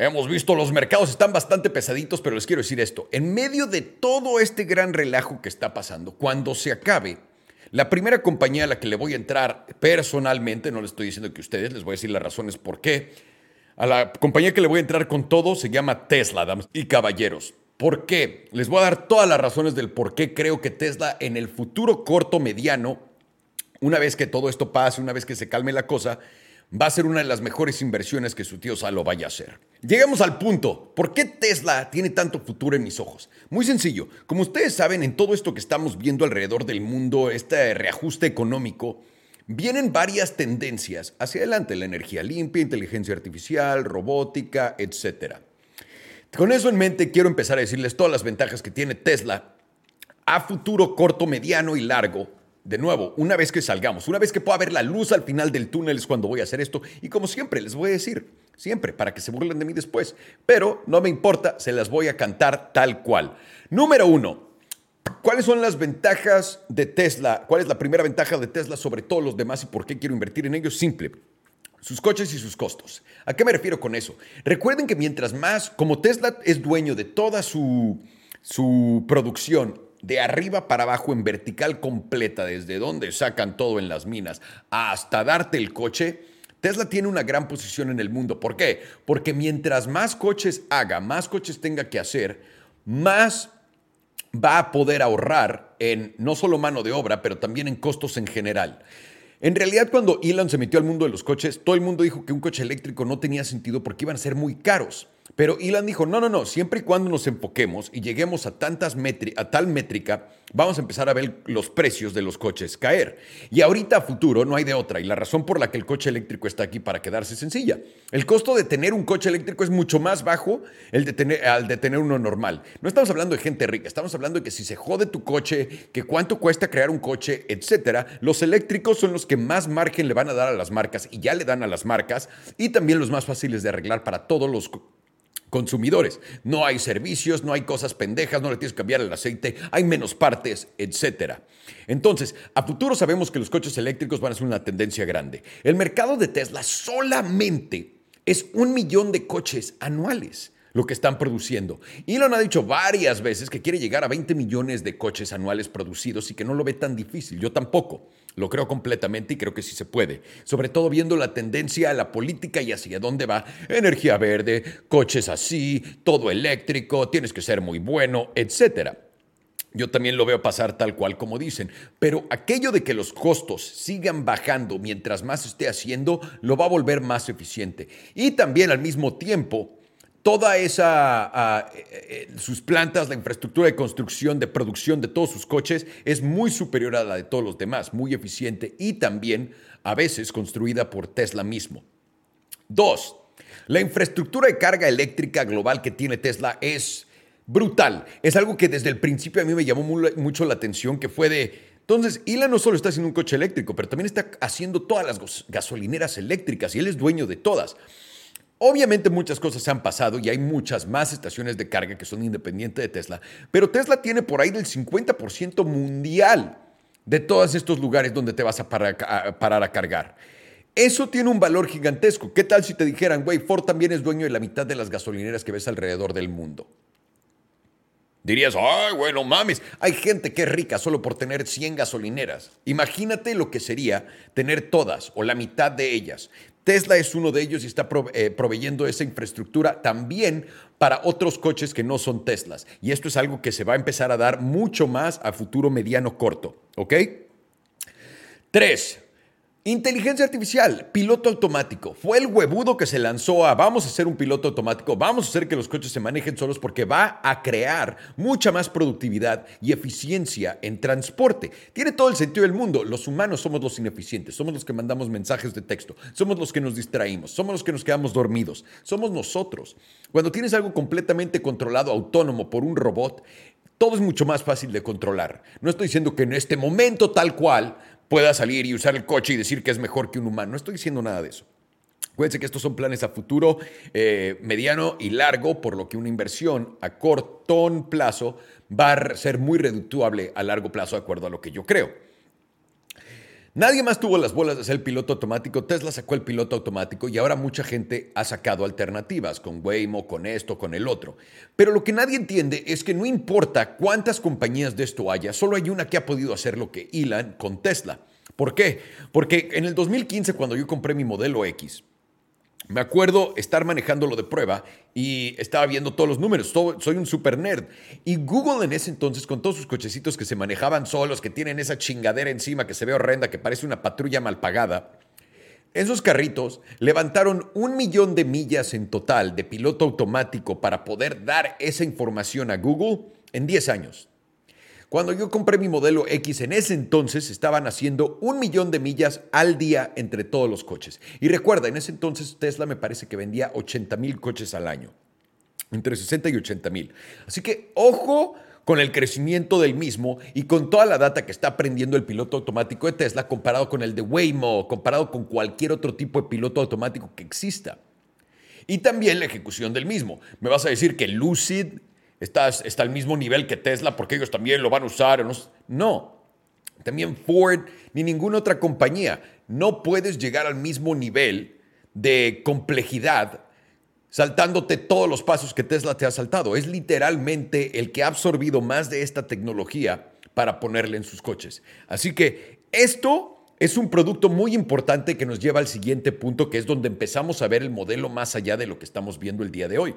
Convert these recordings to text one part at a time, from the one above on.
Hemos visto los mercados están bastante pesaditos, pero les quiero decir esto. En medio de todo este gran relajo que está pasando, cuando se acabe, la primera compañía a la que le voy a entrar personalmente, no le estoy diciendo que ustedes, les voy a decir las razones por qué. A la compañía que le voy a entrar con todo se llama Tesla, damas y caballeros. ¿Por qué? Les voy a dar todas las razones del por qué creo que Tesla en el futuro corto mediano, una vez que todo esto pase, una vez que se calme la cosa, va a ser una de las mejores inversiones que su tío Salo vaya a hacer. Llegamos al punto. ¿Por qué Tesla tiene tanto futuro en mis ojos? Muy sencillo. Como ustedes saben, en todo esto que estamos viendo alrededor del mundo, este reajuste económico, vienen varias tendencias hacia adelante. La energía limpia, inteligencia artificial, robótica, etc. Con eso en mente, quiero empezar a decirles todas las ventajas que tiene Tesla a futuro corto, mediano y largo de nuevo, una vez que salgamos, una vez que pueda ver la luz al final del túnel es cuando voy a hacer esto. Y como siempre, les voy a decir, siempre, para que se burlen de mí después. Pero no me importa, se las voy a cantar tal cual. Número uno, ¿cuáles son las ventajas de Tesla? ¿Cuál es la primera ventaja de Tesla sobre todos los demás y por qué quiero invertir en ellos? Simple. Sus coches y sus costos. ¿A qué me refiero con eso? Recuerden que mientras más, como Tesla es dueño de toda su, su producción de arriba para abajo en vertical completa, desde donde sacan todo en las minas hasta darte el coche, Tesla tiene una gran posición en el mundo. ¿Por qué? Porque mientras más coches haga, más coches tenga que hacer, más va a poder ahorrar en no solo mano de obra, pero también en costos en general. En realidad, cuando Elon se metió al mundo de los coches, todo el mundo dijo que un coche eléctrico no tenía sentido porque iban a ser muy caros. Pero Elon dijo, no, no, no, siempre y cuando nos enfoquemos y lleguemos a, tantas a tal métrica, vamos a empezar a ver los precios de los coches caer. Y ahorita a futuro no hay de otra. Y la razón por la que el coche eléctrico está aquí para quedarse es sencilla. El costo de tener un coche eléctrico es mucho más bajo el de tener, al de tener uno normal. No estamos hablando de gente rica, estamos hablando de que si se jode tu coche, que cuánto cuesta crear un coche, etcétera, los eléctricos son los que más margen le van a dar a las marcas y ya le dan a las marcas y también los más fáciles de arreglar para todos los consumidores. No hay servicios, no hay cosas pendejas, no le tienes que cambiar el aceite, hay menos partes, etc. Entonces, a futuro sabemos que los coches eléctricos van a ser una tendencia grande. El mercado de Tesla solamente es un millón de coches anuales lo que están produciendo. Elon ha dicho varias veces que quiere llegar a 20 millones de coches anuales producidos y que no lo ve tan difícil. Yo tampoco. Lo creo completamente y creo que sí se puede. Sobre todo viendo la tendencia a la política y hacia dónde va. Energía verde, coches así, todo eléctrico, tienes que ser muy bueno, etcétera. Yo también lo veo pasar tal cual como dicen, pero aquello de que los costos sigan bajando mientras más esté haciendo, lo va a volver más eficiente. Y también al mismo tiempo toda esa, ah, eh, eh, sus plantas, la infraestructura de construcción, de producción de todos sus coches es muy superior a la de todos los demás, muy eficiente y también a veces construida por Tesla mismo. Dos, la infraestructura de carga eléctrica global que tiene Tesla es brutal. Es algo que desde el principio a mí me llamó mucho la atención, que fue de, entonces, Elon no solo está haciendo un coche eléctrico, pero también está haciendo todas las gasolineras eléctricas y él es dueño de todas. Obviamente muchas cosas han pasado y hay muchas más estaciones de carga que son independientes de Tesla, pero Tesla tiene por ahí del 50% mundial de todos estos lugares donde te vas a parar, a cargar. Eso tiene un valor gigantesco. ¿Qué tal si te dijeran, güey, Ford también es dueño de la mitad de las gasolineras que ves alrededor del mundo? Dirías, ay, bueno, mames, hay gente que es rica solo por tener 100 gasolineras. Imagínate lo que sería tener todas o la mitad de ellas. Tesla es uno de ellos y está eh, proveyendo esa infraestructura también para otros coches que no son Teslas. Y esto es algo que se va a empezar a dar mucho más a futuro mediano corto. ¿Ok? Tres, Inteligencia artificial, piloto automático. Fue el huevudo que se lanzó a vamos a hacer un piloto automático, vamos a hacer que los coches se manejen solos porque va a crear mucha más productividad y eficiencia en transporte. Tiene todo el sentido del mundo. Los humanos somos los ineficientes, somos los que mandamos mensajes de texto, somos los que nos distraímos, somos los que nos quedamos dormidos, somos nosotros. Cuando tienes algo completamente controlado, autónomo por un robot, todo es mucho más fácil de controlar. No estoy diciendo que en este momento tal cual pueda salir y usar el coche y decir que es mejor que un humano. No estoy diciendo nada de eso. Acuérdense que estos son planes a futuro, eh, mediano y largo, por lo que una inversión a corto plazo va a ser muy reductuable a largo plazo, de acuerdo a lo que yo creo. Nadie más tuvo las bolas de hacer el piloto automático. Tesla sacó el piloto automático y ahora mucha gente ha sacado alternativas con Waymo, con esto, con el otro. Pero lo que nadie entiende es que no importa cuántas compañías de esto haya, solo hay una que ha podido hacer lo que Elon con Tesla. ¿Por qué? Porque en el 2015, cuando yo compré mi modelo X, me acuerdo estar manejándolo de prueba y estaba viendo todos los números. Soy un super nerd. Y Google en ese entonces, con todos sus cochecitos que se manejaban solos, que tienen esa chingadera encima que se ve horrenda, que parece una patrulla mal pagada, esos carritos levantaron un millón de millas en total de piloto automático para poder dar esa información a Google en 10 años. Cuando yo compré mi modelo X en ese entonces estaban haciendo un millón de millas al día entre todos los coches. Y recuerda, en ese entonces Tesla me parece que vendía 80 mil coches al año. Entre 60 y 80 mil. Así que ojo con el crecimiento del mismo y con toda la data que está aprendiendo el piloto automático de Tesla comparado con el de Waymo, comparado con cualquier otro tipo de piloto automático que exista. Y también la ejecución del mismo. Me vas a decir que Lucid está, está al mismo nivel que Tesla porque ellos también lo van a usar. No, no, también Ford ni ninguna otra compañía. No puedes llegar al mismo nivel de complejidad saltándote todos los pasos que Tesla te ha saltado. Es literalmente el que ha absorbido más de esta tecnología para ponerle en sus coches. Así que esto es un producto muy importante que nos lleva al siguiente punto, que es donde empezamos a ver el modelo más allá de lo que estamos viendo el día de hoy.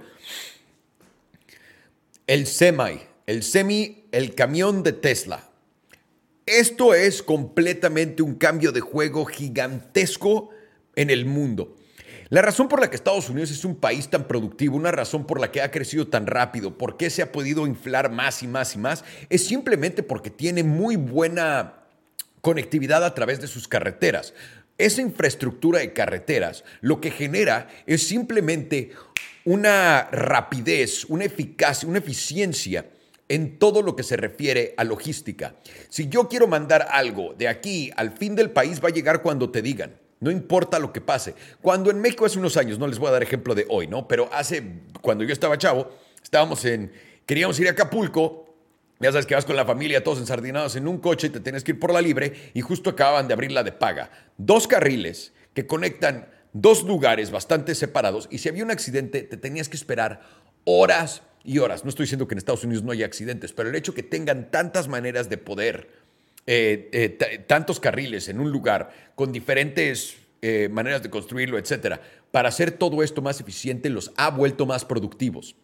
El semi, el semi, el camión de Tesla. Esto es completamente un cambio de juego gigantesco en el mundo. La razón por la que Estados Unidos es un país tan productivo, una razón por la que ha crecido tan rápido, por qué se ha podido inflar más y más y más, es simplemente porque tiene muy buena conectividad a través de sus carreteras. Esa infraestructura de carreteras lo que genera es simplemente una rapidez, una eficacia, una eficiencia en todo lo que se refiere a logística. Si yo quiero mandar algo de aquí al fin del país, va a llegar cuando te digan. No importa lo que pase. Cuando en México hace unos años, no les voy a dar ejemplo de hoy, ¿no? Pero hace, cuando yo estaba chavo, estábamos en, queríamos ir a Acapulco. Ya sabes que vas con la familia, todos ensardinados en un coche y te tienes que ir por la libre y justo acaban de abrir la de paga. Dos carriles que conectan dos lugares bastante separados y si había un accidente te tenías que esperar horas y horas. No estoy diciendo que en Estados Unidos no haya accidentes, pero el hecho que tengan tantas maneras de poder, eh, eh, tantos carriles en un lugar con diferentes eh, maneras de construirlo, etcétera, para hacer todo esto más eficiente los ha vuelto más productivos.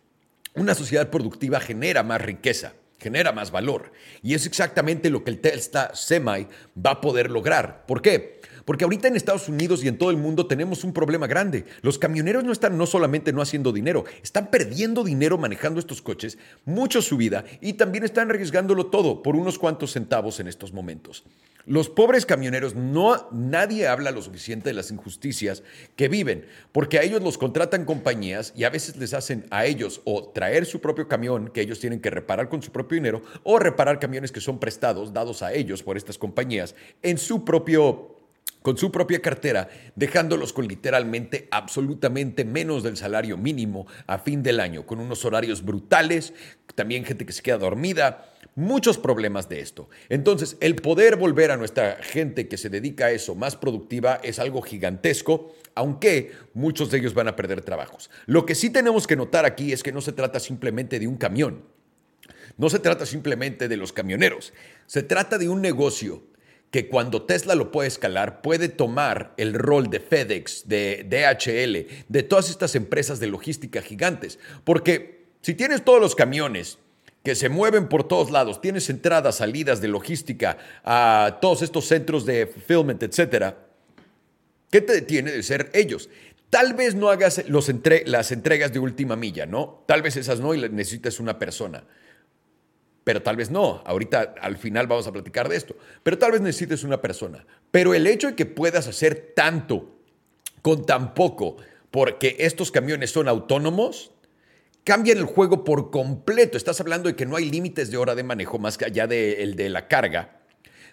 Una sociedad productiva genera más riqueza genera más valor. Y es exactamente lo que el Tesla Semi va a poder lograr. ¿Por qué? Porque ahorita en Estados Unidos y en todo el mundo tenemos un problema grande. Los camioneros no están no solamente no haciendo dinero, están perdiendo dinero manejando estos coches, mucho su vida, y también están arriesgándolo todo por unos cuantos centavos en estos momentos. Los pobres camioneros, no, nadie habla lo suficiente de las injusticias que viven, porque a ellos los contratan compañías y a veces les hacen a ellos o traer su propio camión que ellos tienen que reparar con su propio dinero o reparar camiones que son prestados, dados a ellos por estas compañías, en su propio con su propia cartera, dejándolos con literalmente absolutamente menos del salario mínimo a fin del año, con unos horarios brutales, también gente que se queda dormida, muchos problemas de esto. Entonces, el poder volver a nuestra gente que se dedica a eso más productiva es algo gigantesco, aunque muchos de ellos van a perder trabajos. Lo que sí tenemos que notar aquí es que no se trata simplemente de un camión. No se trata simplemente de los camioneros. Se trata de un negocio que cuando Tesla lo puede escalar, puede tomar el rol de FedEx, de DHL, de todas estas empresas de logística gigantes. Porque si tienes todos los camiones que se mueven por todos lados, tienes entradas, salidas de logística a todos estos centros de fulfillment, etcétera, ¿qué te detiene de ser ellos? Tal vez no hagas los las entregas de última milla, ¿no? Tal vez esas no y necesitas una persona pero tal vez no. Ahorita al final vamos a platicar de esto, pero tal vez necesites una persona. Pero el hecho de que puedas hacer tanto con tan poco, porque estos camiones son autónomos, cambian el juego por completo. Estás hablando de que no hay límites de hora de manejo más allá del de, la carga.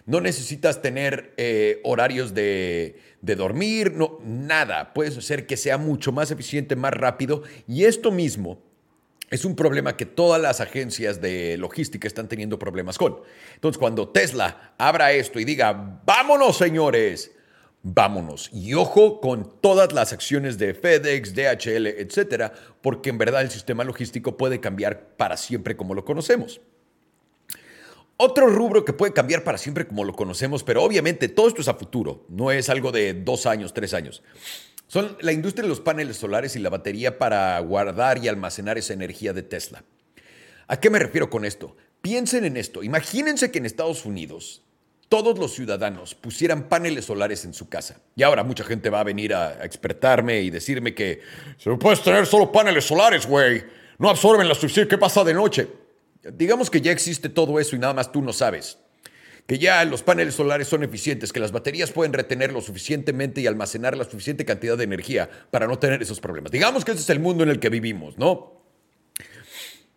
No necesitas tener eh, horarios de, de dormir, no, nada. Puedes hacer que sea mucho más eficiente, más rápido. Y esto mismo es un problema que todas las agencias de logística están teniendo problemas con. Entonces, cuando Tesla abra esto y diga, vámonos señores, vámonos. Y ojo con todas las acciones de FedEx, DHL, etcétera, porque en verdad el sistema logístico puede cambiar para siempre como lo conocemos. Otro rubro que puede cambiar para siempre como lo conocemos, pero obviamente todo esto es a futuro, no es algo de dos años, tres años. Son la industria de los paneles solares y la batería para guardar y almacenar esa energía de Tesla. ¿A qué me refiero con esto? Piensen en esto. Imagínense que en Estados Unidos todos los ciudadanos pusieran paneles solares en su casa. Y ahora mucha gente va a venir a, expertarme y decirme que se puedes tener solo paneles solares, güey. No absorben la suficiente. ¿Qué pasa de noche? Digamos que ya existe todo eso y nada más tú no sabes que ya los paneles solares son eficientes, que las baterías pueden retener lo suficientemente y almacenar la suficiente cantidad de energía para no tener esos problemas. Digamos que ese es el mundo en el que vivimos, ¿no?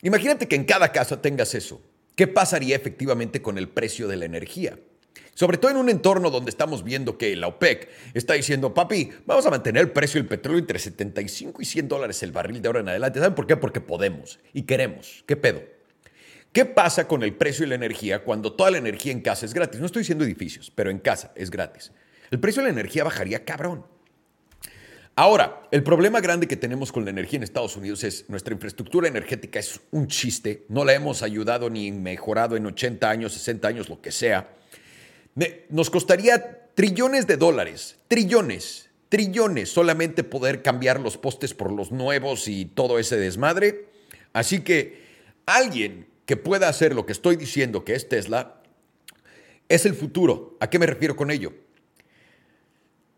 Imagínate que en cada casa tengas eso. ¿Qué pasaría efectivamente con el precio de la energía? Sobre todo en un entorno donde estamos viendo que la OPEC está diciendo, papi, vamos a mantener el precio del petróleo entre 75 y 100 dólares el barril de ahora en adelante. ¿Saben por qué? Porque podemos y queremos. ¿Qué pedo? ¿Qué pasa con el precio de la energía cuando toda la energía en casa es gratis? No estoy diciendo edificios, pero en casa es gratis. El precio de la energía bajaría cabrón. Ahora, el problema grande que tenemos con la energía en Estados Unidos es nuestra infraestructura energética es un chiste, no la hemos ayudado ni mejorado en 80 años, 60 años, lo que sea. Nos costaría trillones de dólares, trillones, trillones solamente poder cambiar los postes por los nuevos y todo ese desmadre. Así que alguien que pueda hacer lo que estoy diciendo que es Tesla, es el futuro. ¿A qué me refiero con ello?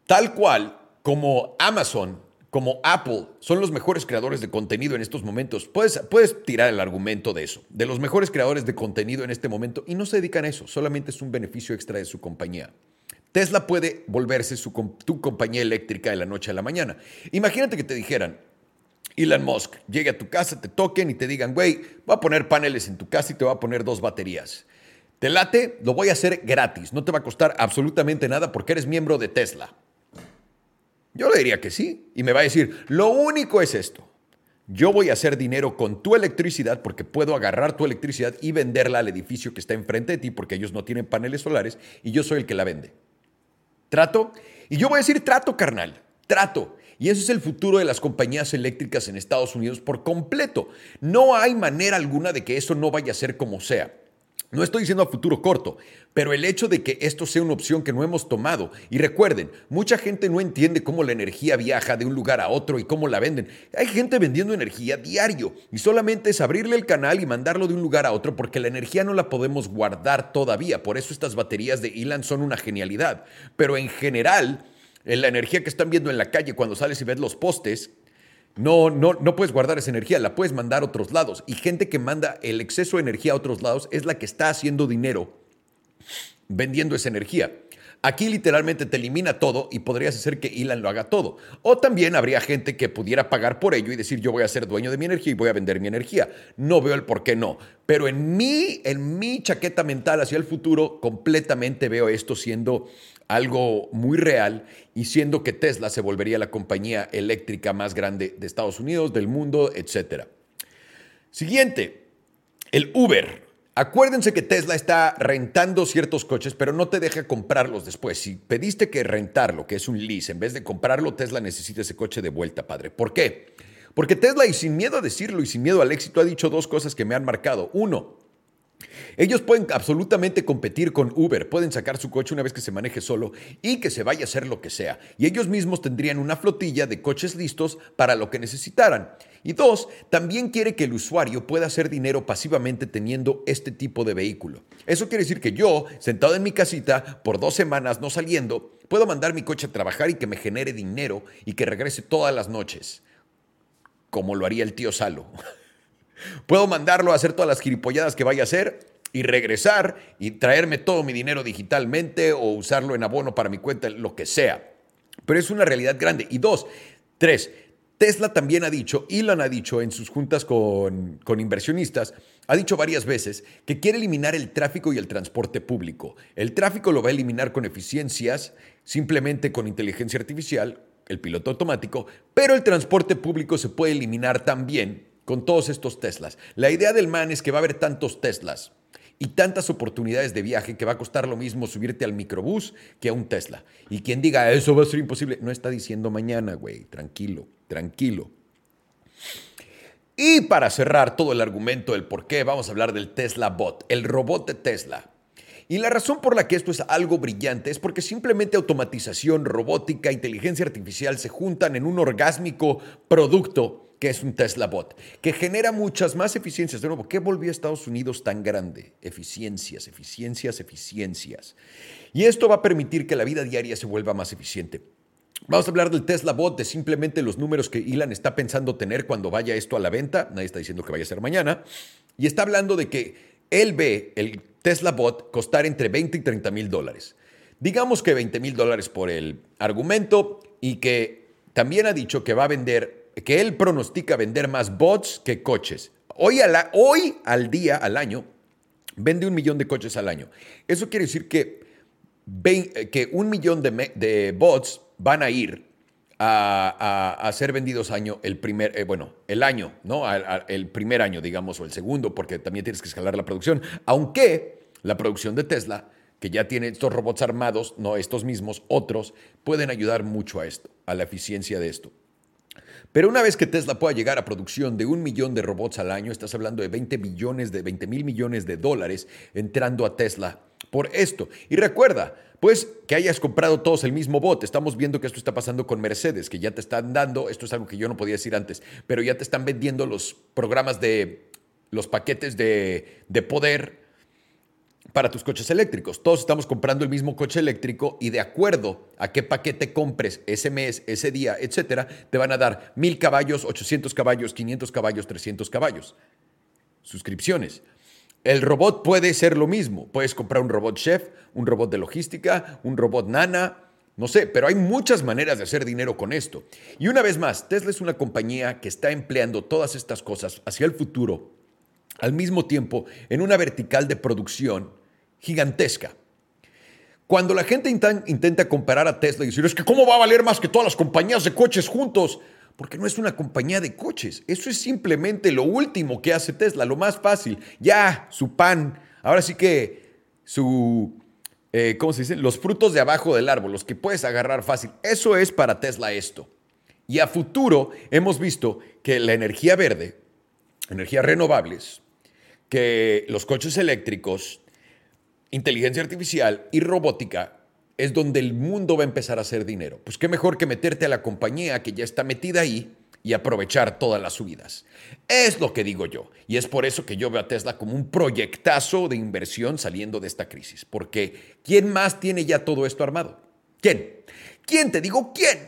Tal cual como Amazon, como Apple, son los mejores creadores de contenido en estos momentos. Puedes, puedes tirar el argumento de eso, de los mejores creadores de contenido en este momento, y no se dedican a eso, solamente es un beneficio extra de su compañía. Tesla puede volverse su, tu compañía eléctrica de la noche a la mañana. Imagínate que te dijeran, Elon Musk llegue a tu casa, te toquen y te digan, güey, voy a poner paneles en tu casa y te voy a poner dos baterías. Te late, lo voy a hacer gratis, no te va a costar absolutamente nada porque eres miembro de Tesla. Yo le diría que sí y me va a decir, lo único es esto. Yo voy a hacer dinero con tu electricidad porque puedo agarrar tu electricidad y venderla al edificio que está enfrente de ti porque ellos no tienen paneles solares y yo soy el que la vende. ¿Trato? Y yo voy a decir trato, carnal, trato. Y ese es el futuro de las compañías eléctricas en Estados Unidos por completo. No hay manera alguna de que eso no vaya a ser como sea. No estoy diciendo a futuro corto, pero el hecho de que esto sea una opción que no hemos tomado, y recuerden, mucha gente no entiende cómo la energía viaja de un lugar a otro y cómo la venden. Hay gente vendiendo energía diario y solamente es abrirle el canal y mandarlo de un lugar a otro porque la energía no la podemos guardar todavía. Por eso estas baterías de Elan son una genialidad. Pero en general, la energía que están viendo en la calle cuando sales y ves los postes, no, no, no puedes guardar esa energía, la puedes mandar a otros lados. Y gente que manda el exceso de energía a otros lados es la que está haciendo dinero vendiendo esa energía. Aquí literalmente te elimina todo y podrías hacer que Elon lo haga todo. O también habría gente que pudiera pagar por ello y decir yo voy a ser dueño de mi energía y voy a vender mi energía. No veo el por qué no. Pero en mí, en mi chaqueta mental hacia el futuro, completamente veo esto siendo algo muy real y siendo que Tesla se volvería la compañía eléctrica más grande de Estados Unidos, del mundo, etc. Siguiente, el Uber. Acuérdense que Tesla está rentando ciertos coches, pero no te deja comprarlos después. Si pediste que rentarlo, que es un lease, en vez de comprarlo, Tesla necesita ese coche de vuelta, padre. ¿Por qué? Porque Tesla, y sin miedo a decirlo y sin miedo al éxito, ha dicho dos cosas que me han marcado. Uno, ellos pueden absolutamente competir con Uber, pueden sacar su coche una vez que se maneje solo y que se vaya a hacer lo que sea. Y ellos mismos tendrían una flotilla de coches listos para lo que necesitaran. Y dos, también quiere que el usuario pueda hacer dinero pasivamente teniendo este tipo de vehículo. Eso quiere decir que yo, sentado en mi casita, por dos semanas no saliendo, puedo mandar mi coche a trabajar y que me genere dinero y que regrese todas las noches, como lo haría el tío Salo. Puedo mandarlo a hacer todas las gilipolladas que vaya a hacer y regresar y traerme todo mi dinero digitalmente o usarlo en abono para mi cuenta, lo que sea. Pero es una realidad grande. Y dos, tres, Tesla también ha dicho, Elon ha dicho en sus juntas con, con, inversionistas, ha dicho varias veces que quiere eliminar el tráfico y el transporte público. El tráfico lo va a eliminar con eficiencias, simplemente con inteligencia artificial, el piloto automático, pero el transporte público se puede eliminar también con todos estos Teslas. La idea del man es que va a haber tantos Teslas y tantas oportunidades de viaje que va a costar lo mismo subirte al microbús que a un Tesla. Y quien diga, eso va a ser imposible, no está diciendo mañana, güey, tranquilo, tranquilo. Y para cerrar todo el argumento del por qué, vamos a hablar del Tesla Bot, el robot de Tesla. Y la razón por la que esto es algo brillante es porque simplemente automatización, robótica, inteligencia artificial se juntan en un orgásmico producto que es un Tesla Bot, que genera muchas más eficiencias. De nuevo, ¿qué volvió a Estados Unidos tan grande? Eficiencias, eficiencias, eficiencias. Y esto va a permitir que la vida diaria se vuelva más eficiente. Vamos a hablar del Tesla Bot, de simplemente los números que Elon está pensando tener cuando vaya esto a la venta. Nadie está diciendo que vaya a ser mañana. Y está hablando de que él ve el Tesla Bot costar entre 20 y 30 mil dólares. Digamos que 20 mil dólares por el argumento y que también ha dicho que va a vender que él pronostica vender más bots que coches. Hoy, hoy al día, al año, vende un millón de coches al año. Eso quiere decir que, que un millón de, bots van a ir a, ser vendidos año, el primer, eh, bueno, el año, ¿no? el primer año, digamos, o el segundo, porque también tienes que escalar la producción. Aunque la producción de Tesla, que ya tiene estos robots armados, no estos mismos, otros, pueden ayudar mucho a esto, a la eficiencia de esto. Pero una vez que Tesla pueda llegar a producción de un millón de robots al año, estás hablando de 20 billones de 20 mil millones de dólares entrando a Tesla por esto. Y recuerda, pues que hayas comprado todos el mismo bot. Estamos viendo que esto está pasando con Mercedes, que ya te están dando, esto es algo que yo no podía decir antes, pero ya te están vendiendo los programas de los paquetes de, de poder para tus coches eléctricos. Todos estamos comprando el mismo coche eléctrico y de acuerdo a qué paquete compres ese mes, ese día, etcétera, te van a dar 1000 caballos, 800 caballos, 500 caballos, 300 caballos. Suscripciones. El robot puede ser lo mismo. Puedes comprar un robot chef, un robot de logística, un robot nana, no sé, pero hay muchas maneras de hacer dinero con esto. Y una vez más, Tesla es una compañía que está empleando todas estas cosas hacia el futuro, al mismo tiempo en una vertical de producción gigantesca. Cuando la gente intenta comparar a Tesla y decir, es que ¿cómo va a valer más que todas las compañías de coches juntos? Porque no es una compañía de coches. Eso es simplemente lo último que hace Tesla, lo más fácil. Ya, su pan. Ahora sí que su, eh, ¿cómo se dice? Los frutos de abajo del árbol, los que puedes agarrar fácil. Eso es para Tesla esto. Y a futuro hemos visto que la energía verde, energías renovables, que los coches eléctricos, inteligencia artificial y robótica es donde el mundo va a empezar a hacer dinero. Pues qué mejor que meterte a la compañía que ya está metida ahí y aprovechar todas las subidas. Es lo que digo yo. Y es por eso que yo veo a Tesla como un proyectazo de inversión saliendo de esta crisis. Porque ¿quién más tiene ya todo esto armado? ¿Quién? ¿Quién? Te digo, ¿quién?